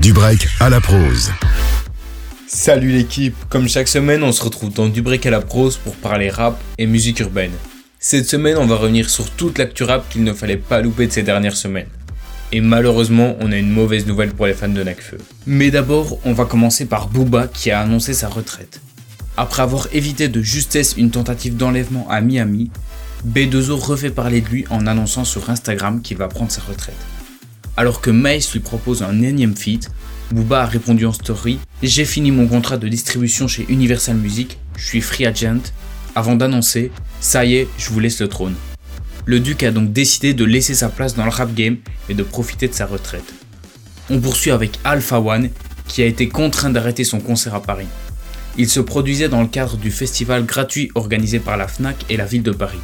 Du break à la prose. Salut l'équipe, comme chaque semaine on se retrouve dans Du break à la prose pour parler rap et musique urbaine. Cette semaine on va revenir sur toute l'actu rap qu'il ne fallait pas louper de ces dernières semaines. Et malheureusement on a une mauvaise nouvelle pour les fans de Necfeu. Mais d'abord on va commencer par Booba qui a annoncé sa retraite. Après avoir évité de justesse une tentative d'enlèvement à Miami, B2O refait parler de lui en annonçant sur Instagram qu'il va prendre sa retraite. Alors que Mace lui propose un énième feat, Booba a répondu en story J'ai fini mon contrat de distribution chez Universal Music, je suis free agent, avant d'annoncer Ça y est, je vous laisse le trône. Le duc a donc décidé de laisser sa place dans le rap game et de profiter de sa retraite. On poursuit avec Alpha One, qui a été contraint d'arrêter son concert à Paris. Il se produisait dans le cadre du festival gratuit organisé par la FNAC et la ville de Paris.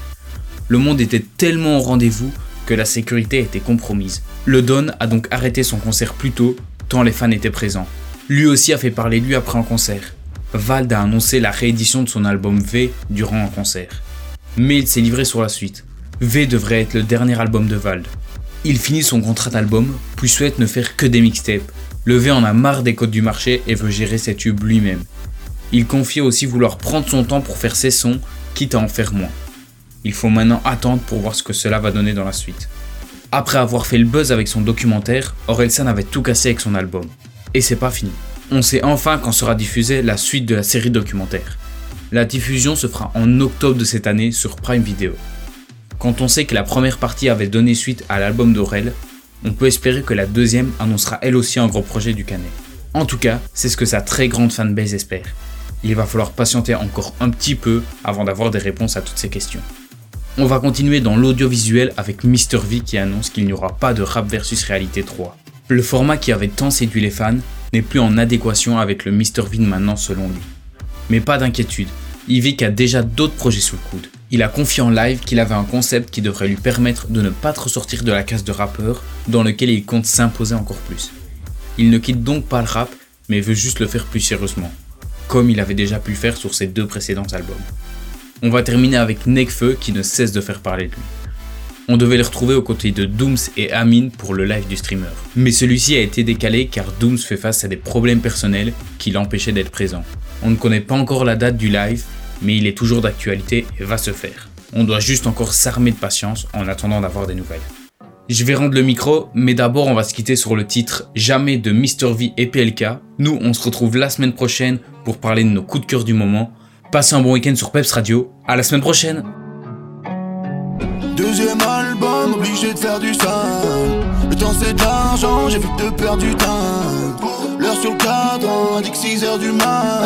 Le monde était tellement au rendez-vous que la sécurité était compromise. Le Don a donc arrêté son concert plus tôt, tant les fans étaient présents. Lui aussi a fait parler de lui après un concert. Vald a annoncé la réédition de son album V durant un concert. Mais il s'est livré sur la suite. V devrait être le dernier album de Vald. Il finit son contrat d'album, puis souhaite ne faire que des mixtapes. Le V en a marre des codes du marché et veut gérer ses tubes lui-même. Il confie aussi vouloir prendre son temps pour faire ses sons, quitte à en faire moins. Il faut maintenant attendre pour voir ce que cela va donner dans la suite. Après avoir fait le buzz avec son documentaire, Orelsan avait tout cassé avec son album. Et c'est pas fini. On sait enfin quand sera diffusée la suite de la série documentaire. La diffusion se fera en octobre de cette année sur Prime Video. Quand on sait que la première partie avait donné suite à l'album d'Aurel, on peut espérer que la deuxième annoncera elle aussi un gros projet du Canet. En tout cas, c'est ce que sa très grande fanbase espère. Il va falloir patienter encore un petit peu avant d'avoir des réponses à toutes ces questions. On va continuer dans l'audiovisuel avec Mr V qui annonce qu'il n'y aura pas de rap versus réalité 3. Le format qui avait tant séduit les fans n'est plus en adéquation avec le Mr V de maintenant selon lui. Mais pas d'inquiétude, Yvick a déjà d'autres projets sous le coude. Il a confié en live qu'il avait un concept qui devrait lui permettre de ne pas trop sortir de la case de rappeur dans lequel il compte s'imposer encore plus. Il ne quitte donc pas le rap, mais veut juste le faire plus sérieusement, comme il avait déjà pu le faire sur ses deux précédents albums. On va terminer avec Nekfeu qui ne cesse de faire parler de lui. On devait les retrouver aux côtés de Dooms et Amin pour le live du streamer. Mais celui-ci a été décalé car Dooms fait face à des problèmes personnels qui l'empêchaient d'être présent. On ne connaît pas encore la date du live, mais il est toujours d'actualité et va se faire. On doit juste encore s'armer de patience en attendant d'avoir des nouvelles. Je vais rendre le micro, mais d'abord on va se quitter sur le titre Jamais de Mr V et PLK. Nous, on se retrouve la semaine prochaine pour parler de nos coups de cœur du moment. Passez un bon week-end sur Peps Radio. À la semaine prochaine. Deuxième album, obligé de faire du sale. Le temps c'est de l'argent, j'ai vite de perdre du temps. L'heure sur le cadran, dit que 6 heures du mat.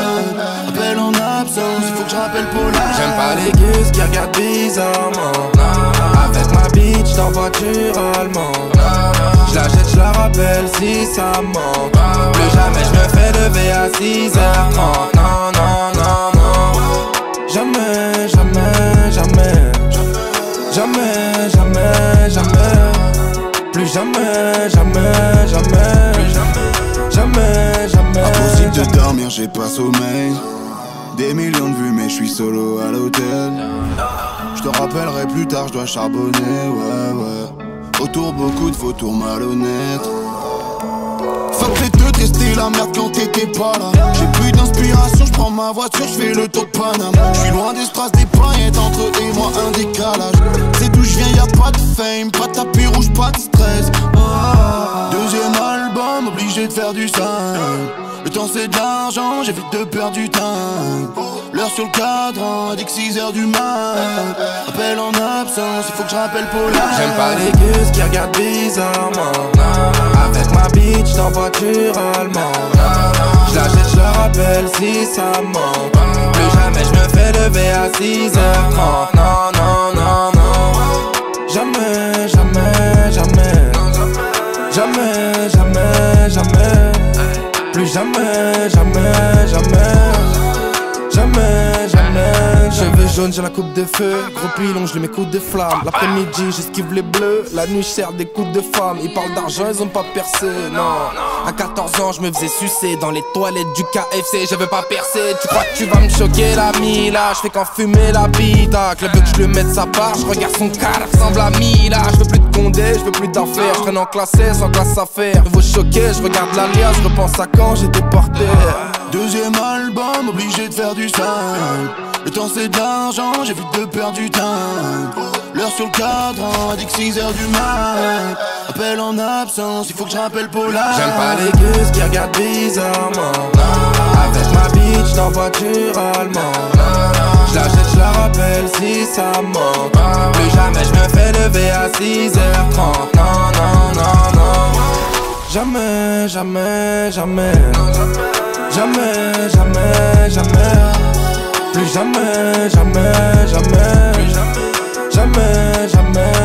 Appel en absence, il faut que je rappelle Paula. J'aime pas les gus qui regardent bizarrement. Avec ma bitch dans voiture allemande. Je la jette, je la rappelle si ça manque. Plus jamais je me fais lever à 6h30. Jamais, jamais, jamais. Jamais, jamais. Impossible de dormir, j'ai pas sommeil. Des millions de vues, mais je suis solo à l'hôtel. Je te rappellerai plus tard, je dois charbonner, ouais, ouais. Autour beaucoup de vautours malhonnêtes. Fuck tester la merde quand t'étais pas là. J'ai plus d'inspiration, je prends ma voiture, je fais le tour de Paname. Je suis loin des strass des paillettes, entre eux et moi un décalage. C'est d'où je viens, y a pas de fame, pas de tapis rouge, pas de stress. Ah. Deuxième album, obligé de faire du sale. Le temps c'est de l'argent, j'ai vite de perdre du temps. L'heure sur le cadran, dit que 6 heures du mat. Appel en absence, il faut que je rappelle Paula. J'aime pas les gus qui regardent bizarrement. Bitch dans voiture allemande. Je la jette, je la rappelle si ça manque. Plus jamais je me fais lever à 6h30. J'ai la coupe de feu. Gros pilon, je lui mets coups de flamme. L'après-midi, j'esquive les bleus. La nuit, je sers des coups de femmes. Ils parlent d'argent, ils ont pas percé, non. À 14 ans, je me faisais sucer dans les toilettes du KFC. Je veux pas percer. Tu crois que tu vas me choquer, l'ami? Là? Je fais qu'en fumer la bite. Le veut que je le mette sa part. Je regarde son car, ressemble à Mila. Je veux plus de condé, je veux plus d'affaires. Je traîne en classe sans classe à faire. Vous choquer, je regarde l'alias, je repense à quand j'étais porté. Deuxième album, obligé de faire du sale. Le temps c'est de l'argent, j'ai vite de perdre du temps. L'heure sur le cadran, dit que 6 heures du mat. Appel en absence, il faut que je rappelle Paula. J'aime pas les gus qui regardent bizarrement. Avec ma bitch dans voiture allemande. Je la jette, je la rappelle si ça manque. Plus jamais je me fais lever à 6h30. Non, non, non, non. Jamais, jamais, jamais jamais, jamais, jamais. Plus jamais, jamais, jamais. Jamais, jamais, jamais.